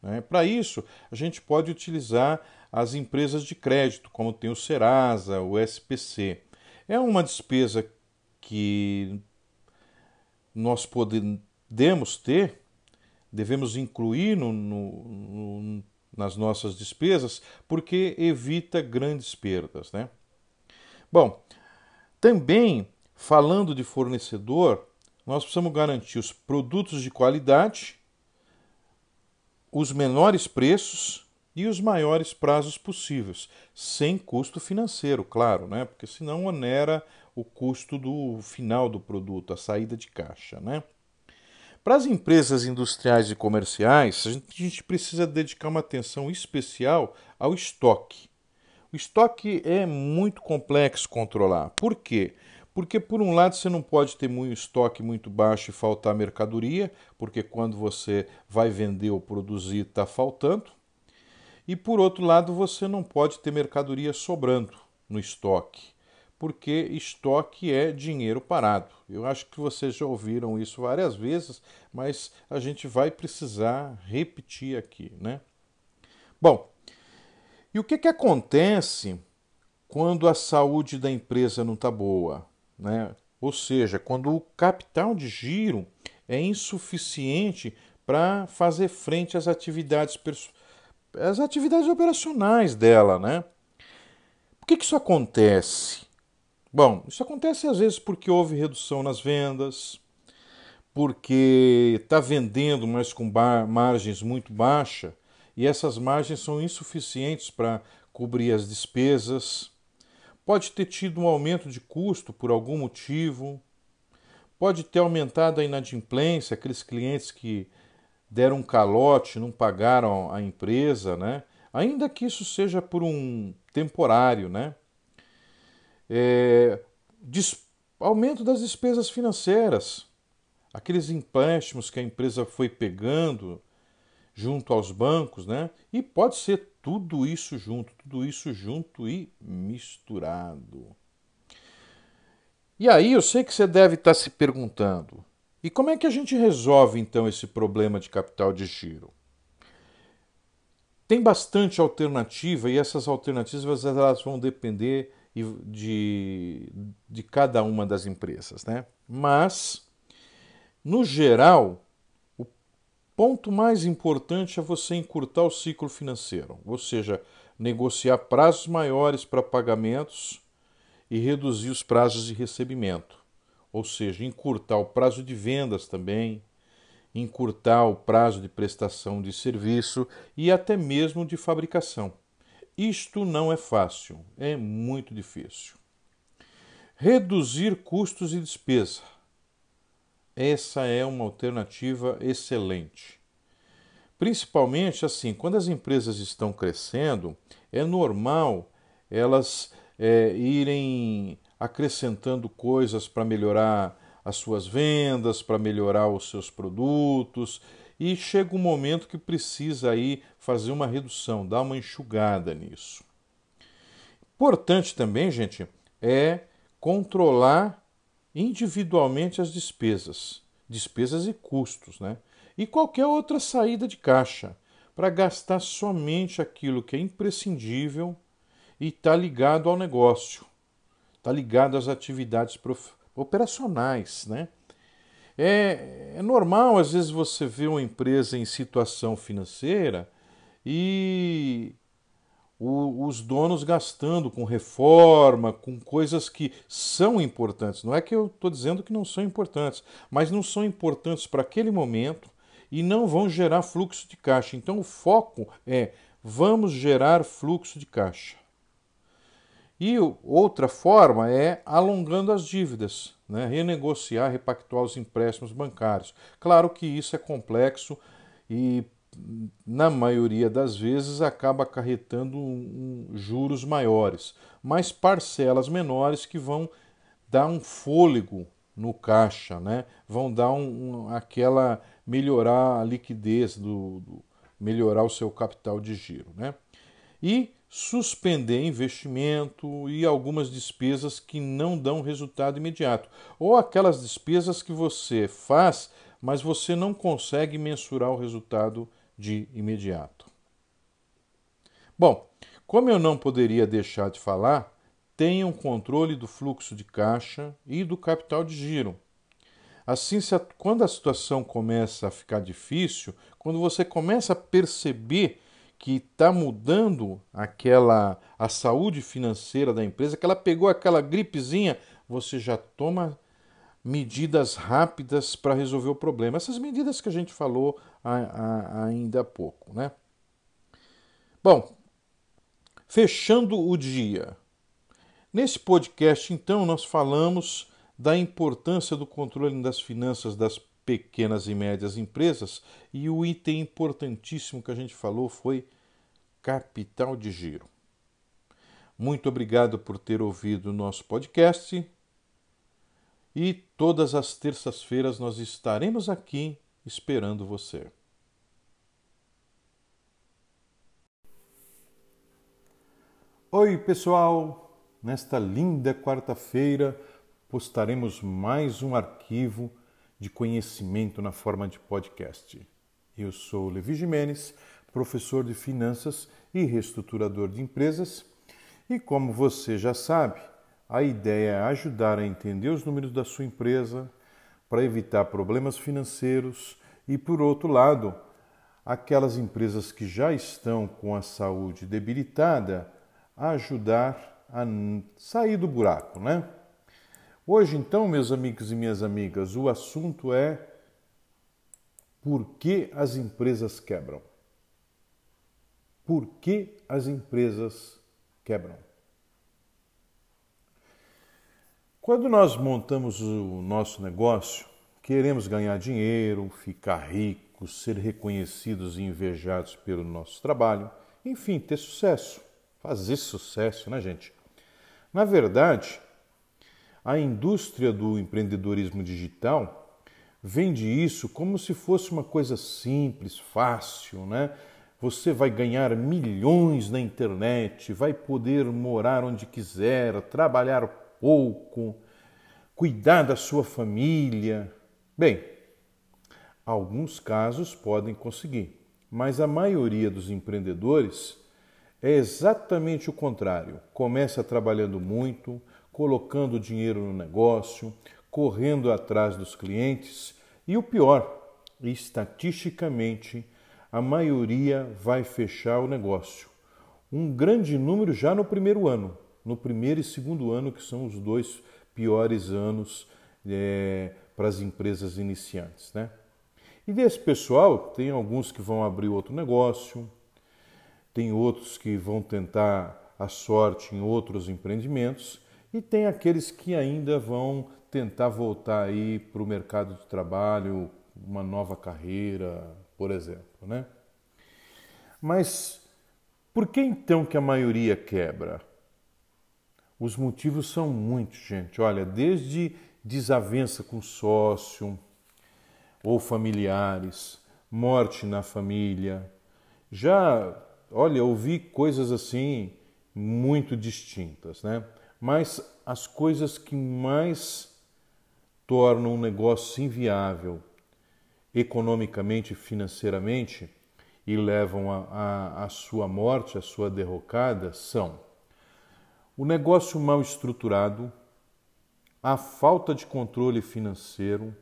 Né? Para isso, a gente pode utilizar as empresas de crédito, como tem o Serasa, o SPC. É uma despesa que nós podemos ter, devemos incluir no, no, no, nas nossas despesas, porque evita grandes perdas. Né? Bom, também Falando de fornecedor, nós precisamos garantir os produtos de qualidade, os menores preços e os maiores prazos possíveis, sem custo financeiro, claro, né? Porque senão onera o custo do final do produto, a saída de caixa, né? Para as empresas industriais e comerciais, a gente, a gente precisa dedicar uma atenção especial ao estoque. O estoque é muito complexo controlar. Por quê? Porque, por um lado, você não pode ter muito estoque muito baixo e faltar mercadoria, porque quando você vai vender ou produzir está faltando. E, por outro lado, você não pode ter mercadoria sobrando no estoque, porque estoque é dinheiro parado. Eu acho que vocês já ouviram isso várias vezes, mas a gente vai precisar repetir aqui, né? Bom, e o que, que acontece quando a saúde da empresa não está boa? Né? Ou seja, quando o capital de giro é insuficiente para fazer frente às atividades, às atividades operacionais dela. Né? Por que, que isso acontece? Bom, isso acontece às vezes porque houve redução nas vendas, porque está vendendo, mas com margens muito baixas, e essas margens são insuficientes para cobrir as despesas pode ter tido um aumento de custo por algum motivo, pode ter aumentado a inadimplência, aqueles clientes que deram um calote, não pagaram a empresa, né? Ainda que isso seja por um temporário, né? É, aumento das despesas financeiras, aqueles empréstimos que a empresa foi pegando junto aos bancos, né? E pode ser tudo isso junto, tudo isso junto e misturado. E aí eu sei que você deve estar se perguntando: e como é que a gente resolve então esse problema de capital de giro? Tem bastante alternativa e essas alternativas elas vão depender de, de cada uma das empresas, né? Mas, no geral, ponto mais importante é você encurtar o ciclo financeiro, ou seja, negociar prazos maiores para pagamentos e reduzir os prazos de recebimento, ou seja, encurtar o prazo de vendas também, encurtar o prazo de prestação de serviço e até mesmo de fabricação. Isto não é fácil, é muito difícil. Reduzir custos e despesa. Essa é uma alternativa excelente. Principalmente assim, quando as empresas estão crescendo, é normal elas é, irem acrescentando coisas para melhorar as suas vendas, para melhorar os seus produtos, e chega um momento que precisa aí fazer uma redução, dar uma enxugada nisso. Importante também, gente, é controlar individualmente as despesas, despesas e custos, né? E qualquer outra saída de caixa, para gastar somente aquilo que é imprescindível e está ligado ao negócio, está ligado às atividades operacionais, né? É, é, normal, às vezes, você ver uma empresa em situação financeira e o, os donos gastando com reforma, com coisas que são importantes. Não é que eu estou dizendo que não são importantes, mas não são importantes para aquele momento e não vão gerar fluxo de caixa. Então, o foco é vamos gerar fluxo de caixa. E outra forma é alongando as dívidas, né? renegociar, repactuar os empréstimos bancários. Claro que isso é complexo e, na maioria das vezes, acaba acarretando um, um, juros maiores, mas parcelas menores que vão dar um fôlego no caixa, né? vão dar um, um aquela melhorar a liquidez, do, do, melhorar o seu capital de giro. Né? E suspender investimento e algumas despesas que não dão resultado imediato, ou aquelas despesas que você faz, mas você não consegue mensurar o resultado de imediato. Bom, como eu não poderia deixar de falar, tenham controle do fluxo de caixa e do capital de giro. Assim, a, quando a situação começa a ficar difícil, quando você começa a perceber que está mudando aquela a saúde financeira da empresa, que ela pegou aquela gripezinha, você já toma medidas rápidas para resolver o problema. Essas medidas que a gente falou a, a, ainda há pouco, né? Bom, fechando o dia. Nesse podcast, então, nós falamos da importância do controle das finanças das pequenas e médias empresas, e o item importantíssimo que a gente falou foi capital de giro. Muito obrigado por ter ouvido o nosso podcast. E todas as terças-feiras nós estaremos aqui esperando você. Oi, pessoal! Nesta linda quarta-feira postaremos mais um arquivo de conhecimento na forma de podcast. Eu sou Levi Jimenez, professor de finanças e reestruturador de empresas, e como você já sabe, a ideia é ajudar a entender os números da sua empresa para evitar problemas financeiros e, por outro lado, aquelas empresas que já estão com a saúde debilitada ajudar a sair do buraco, né? Hoje, então, meus amigos e minhas amigas, o assunto é por que as empresas quebram? Por que as empresas quebram? Quando nós montamos o nosso negócio, queremos ganhar dinheiro, ficar ricos, ser reconhecidos e invejados pelo nosso trabalho, enfim, ter sucesso, fazer sucesso, né, gente? Na verdade, a indústria do empreendedorismo digital vende isso como se fosse uma coisa simples, fácil, né? Você vai ganhar milhões na internet, vai poder morar onde quiser, trabalhar pouco, cuidar da sua família. Bem, alguns casos podem conseguir, mas a maioria dos empreendedores é exatamente o contrário. Começa trabalhando muito, colocando dinheiro no negócio, correndo atrás dos clientes e o pior, estatisticamente, a maioria vai fechar o negócio. Um grande número já no primeiro ano, no primeiro e segundo ano, que são os dois piores anos é, para as empresas iniciantes. Né? E desse pessoal, tem alguns que vão abrir outro negócio, tem outros que vão tentar a sorte em outros empreendimentos e tem aqueles que ainda vão tentar voltar aí para o mercado de trabalho, uma nova carreira, por exemplo, né? Mas por que então que a maioria quebra? Os motivos são muitos, gente. Olha, desde desavença com sócio ou familiares, morte na família. Já, olha, ouvi coisas assim muito distintas, né? Mas as coisas que mais tornam um negócio inviável economicamente e financeiramente e levam à sua morte, à sua derrocada, são o negócio mal estruturado, a falta de controle financeiro,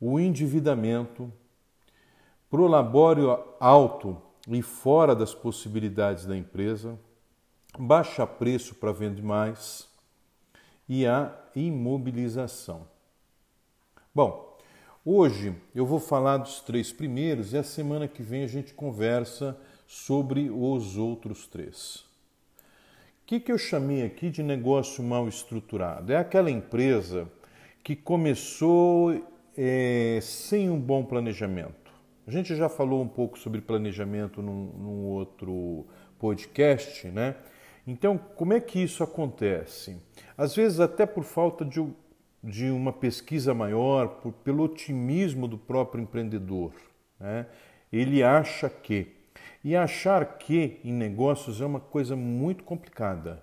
o endividamento, prolabório alto e fora das possibilidades da empresa, baixa preço para vender mais e a imobilização. Bom, hoje eu vou falar dos três primeiros e a semana que vem a gente conversa sobre os outros três. O que, que eu chamei aqui de negócio mal estruturado? É aquela empresa que começou é, sem um bom planejamento. A gente já falou um pouco sobre planejamento num, num outro podcast, né? Então, como é que isso acontece? Às vezes, até por falta de, de uma pesquisa maior, por, pelo otimismo do próprio empreendedor. Né? Ele acha que. E achar que em negócios é uma coisa muito complicada.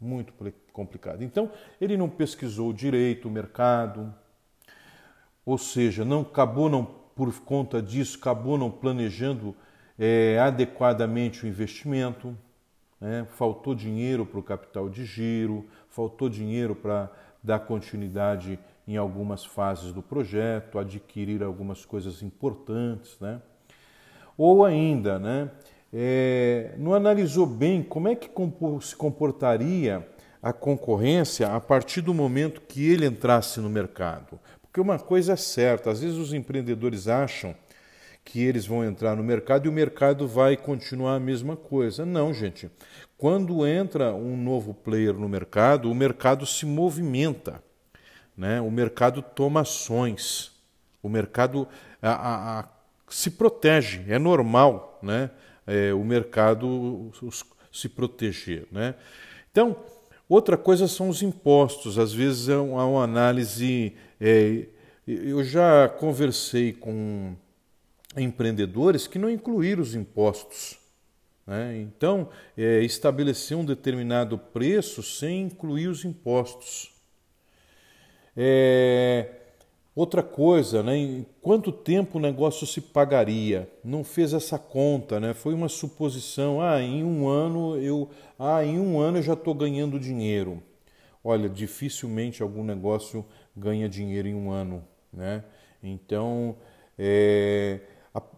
Muito complicada. Então, ele não pesquisou direito o mercado, ou seja, não acabou não por conta disso, acabou não planejando é, adequadamente o investimento né? faltou dinheiro para o capital de giro, faltou dinheiro para dar continuidade em algumas fases do projeto, adquirir algumas coisas importantes, né? Ou ainda, né? É, não analisou bem como é que se comportaria a concorrência a partir do momento que ele entrasse no mercado. Porque uma coisa é certa, às vezes os empreendedores acham que eles vão entrar no mercado e o mercado vai continuar a mesma coisa. Não, gente. Quando entra um novo player no mercado, o mercado se movimenta, né? o mercado toma ações, o mercado a, a, a, se protege, é normal né? É, o mercado se proteger. Né? Então, outra coisa são os impostos. Às vezes há uma análise. É, eu já conversei com empreendedores que não incluíram os impostos. Né? Então, é, estabelecer um determinado preço sem incluir os impostos. É, outra coisa, né? em quanto tempo o negócio se pagaria? Não fez essa conta, né? foi uma suposição. Ah, em um ano eu, ah, em um ano eu já estou ganhando dinheiro. Olha, dificilmente algum negócio ganha dinheiro em um ano. Né? Então, é,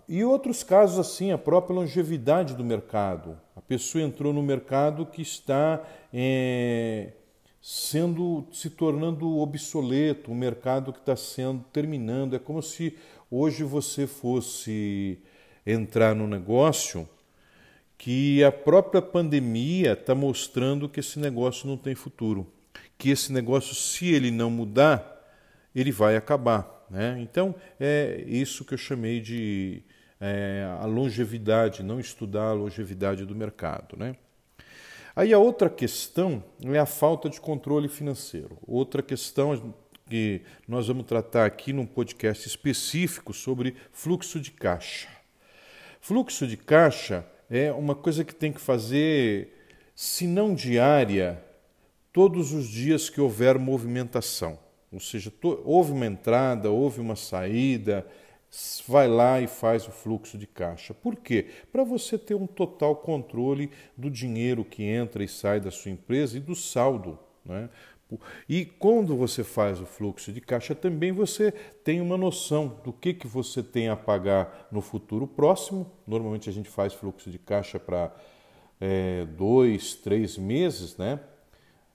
e outros casos assim, a própria longevidade do mercado. A pessoa entrou no mercado que está é, sendo se tornando obsoleto, um mercado que está sendo terminando. É como se hoje você fosse entrar no negócio que a própria pandemia está mostrando que esse negócio não tem futuro, que esse negócio, se ele não mudar, ele vai acabar. Né? Então, é isso que eu chamei de é, a longevidade, não estudar a longevidade do mercado. Né? Aí a outra questão é a falta de controle financeiro. Outra questão que nós vamos tratar aqui num podcast específico sobre fluxo de caixa. Fluxo de caixa é uma coisa que tem que fazer, se não diária, todos os dias que houver movimentação. Ou seja, houve uma entrada, houve uma saída, vai lá e faz o fluxo de caixa. Por quê? Para você ter um total controle do dinheiro que entra e sai da sua empresa e do saldo. Né? E quando você faz o fluxo de caixa, também você tem uma noção do que, que você tem a pagar no futuro próximo. Normalmente a gente faz fluxo de caixa para é, dois, três meses, né?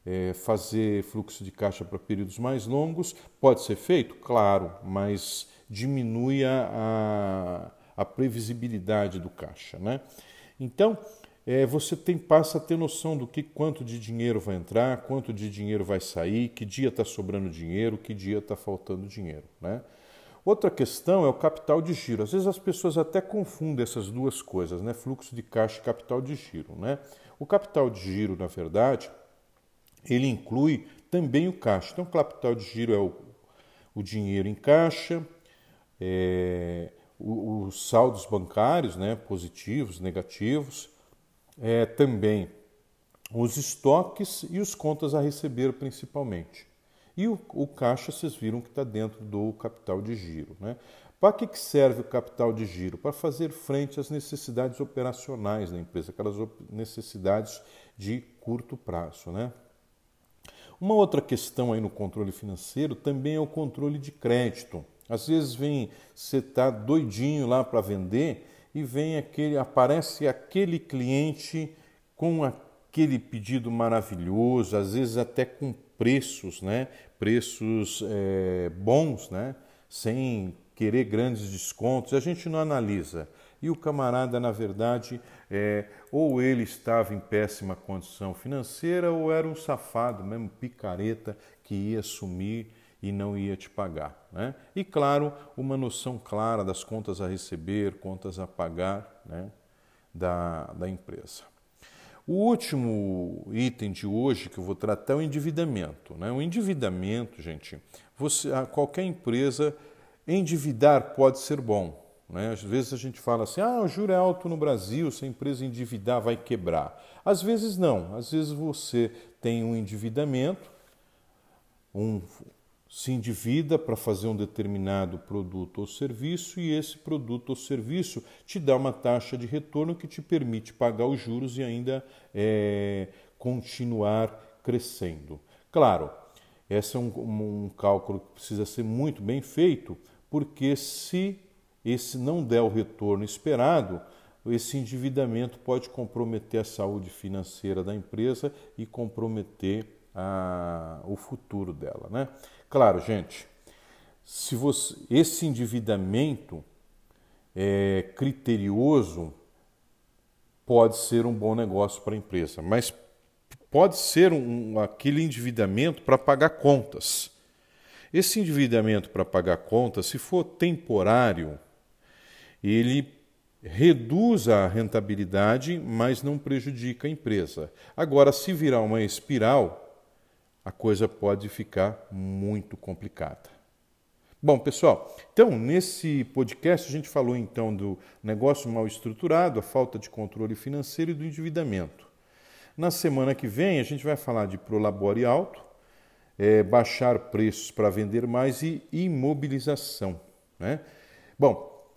é, fazer fluxo de caixa para períodos mais longos. Pode ser feito? Claro, mas diminui a, a, previsibilidade do caixa. Né? Então, é, você tem, passa a ter noção do que quanto de dinheiro vai entrar, quanto de dinheiro vai sair, que dia está sobrando dinheiro, que dia está faltando dinheiro. Né? Outra questão é o capital de giro. Às vezes as pessoas até confundem essas duas coisas, né? fluxo de caixa e capital de giro. Né? O capital de giro, na verdade, ele inclui também o caixa. Então, o capital de giro é o, o dinheiro em caixa, é, os saldos bancários, né, positivos, negativos, é, também os estoques e os contas a receber, principalmente. E o, o caixa, vocês viram que está dentro do capital de giro. Né? Para que, que serve o capital de giro? Para fazer frente às necessidades operacionais da empresa, aquelas necessidades de curto prazo. Né? Uma outra questão aí no controle financeiro também é o controle de crédito. Às vezes vem, você está doidinho lá para vender e vem aquele, aparece aquele cliente com aquele pedido maravilhoso, às vezes até com preços, né? Preços é, bons, né? Sem querer grandes descontos. A gente não analisa e o camarada, na verdade, é, ou ele estava em péssima condição financeira ou era um safado, mesmo picareta, que ia sumir e não ia te pagar. Né? E, claro, uma noção clara das contas a receber, contas a pagar né, da, da empresa. O último item de hoje que eu vou tratar é o endividamento. Né? O endividamento, gente, você, qualquer empresa endividar pode ser bom, né? Às vezes a gente fala assim: ah, o juro é alto no Brasil, se a empresa endividar vai quebrar. Às vezes não, às vezes você tem um endividamento, um, se endivida para fazer um determinado produto ou serviço e esse produto ou serviço te dá uma taxa de retorno que te permite pagar os juros e ainda é, continuar crescendo. Claro, esse é um, um cálculo que precisa ser muito bem feito, porque se esse não der o retorno esperado, esse endividamento pode comprometer a saúde financeira da empresa e comprometer a, o futuro dela. Né? Claro, gente, se você, esse endividamento é criterioso pode ser um bom negócio para a empresa, mas pode ser um, aquele endividamento para pagar contas. Esse endividamento para pagar contas, se for temporário, ele reduz a rentabilidade, mas não prejudica a empresa. Agora, se virar uma espiral, a coisa pode ficar muito complicada. Bom, pessoal, então nesse podcast a gente falou então do negócio mal estruturado, a falta de controle financeiro e do endividamento. Na semana que vem a gente vai falar de prolabore alto, é, baixar preços para vender mais e imobilização. Né? Bom,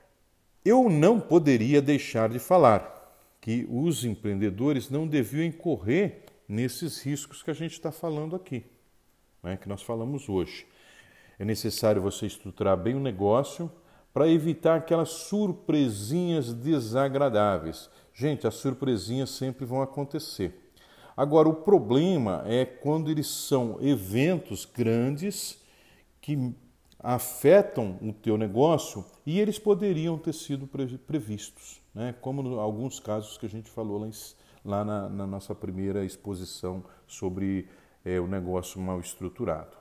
eu não poderia deixar de falar que os empreendedores não deviam incorrer nesses riscos que a gente está falando aqui, né, que nós falamos hoje. É necessário você estruturar bem o negócio para evitar aquelas surpresinhas desagradáveis. Gente, as surpresinhas sempre vão acontecer. Agora, o problema é quando eles são eventos grandes que afetam o teu negócio e eles poderiam ter sido previstos, né? como alguns casos que a gente falou lá, em, lá na, na, nossa primeira exposição sobre é o negócio mal estruturado.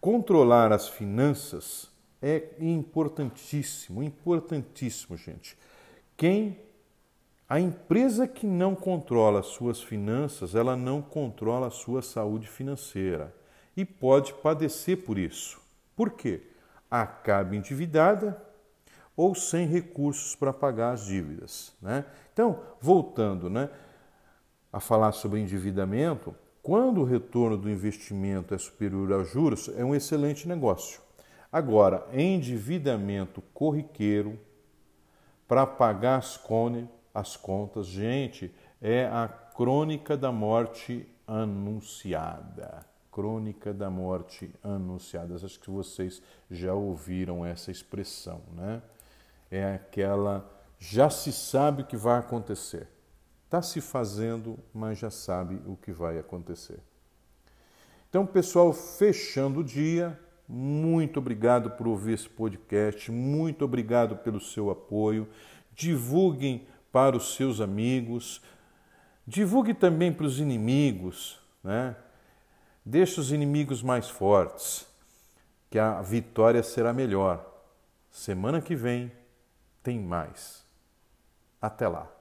Controlar as finanças é importantíssimo, importantíssimo, gente. Quem a empresa que não controla suas finanças, ela não controla a sua saúde financeira e pode padecer por isso. Por quê? Acaba endividada ou sem recursos para pagar as dívidas. Né? Então, voltando né, a falar sobre endividamento, quando o retorno do investimento é superior aos juros, é um excelente negócio. Agora, endividamento corriqueiro para pagar as, cone, as contas, gente, é a crônica da morte anunciada. Crônica da morte anunciada. Acho que vocês já ouviram essa expressão, né? É aquela já se sabe o que vai acontecer. Está se fazendo, mas já sabe o que vai acontecer. Então, pessoal, fechando o dia, muito obrigado por ouvir esse podcast, muito obrigado pelo seu apoio. Divulguem para os seus amigos, divulgue também para os inimigos, né? Deixe os inimigos mais fortes, que a vitória será melhor. Semana que vem tem mais. Até lá.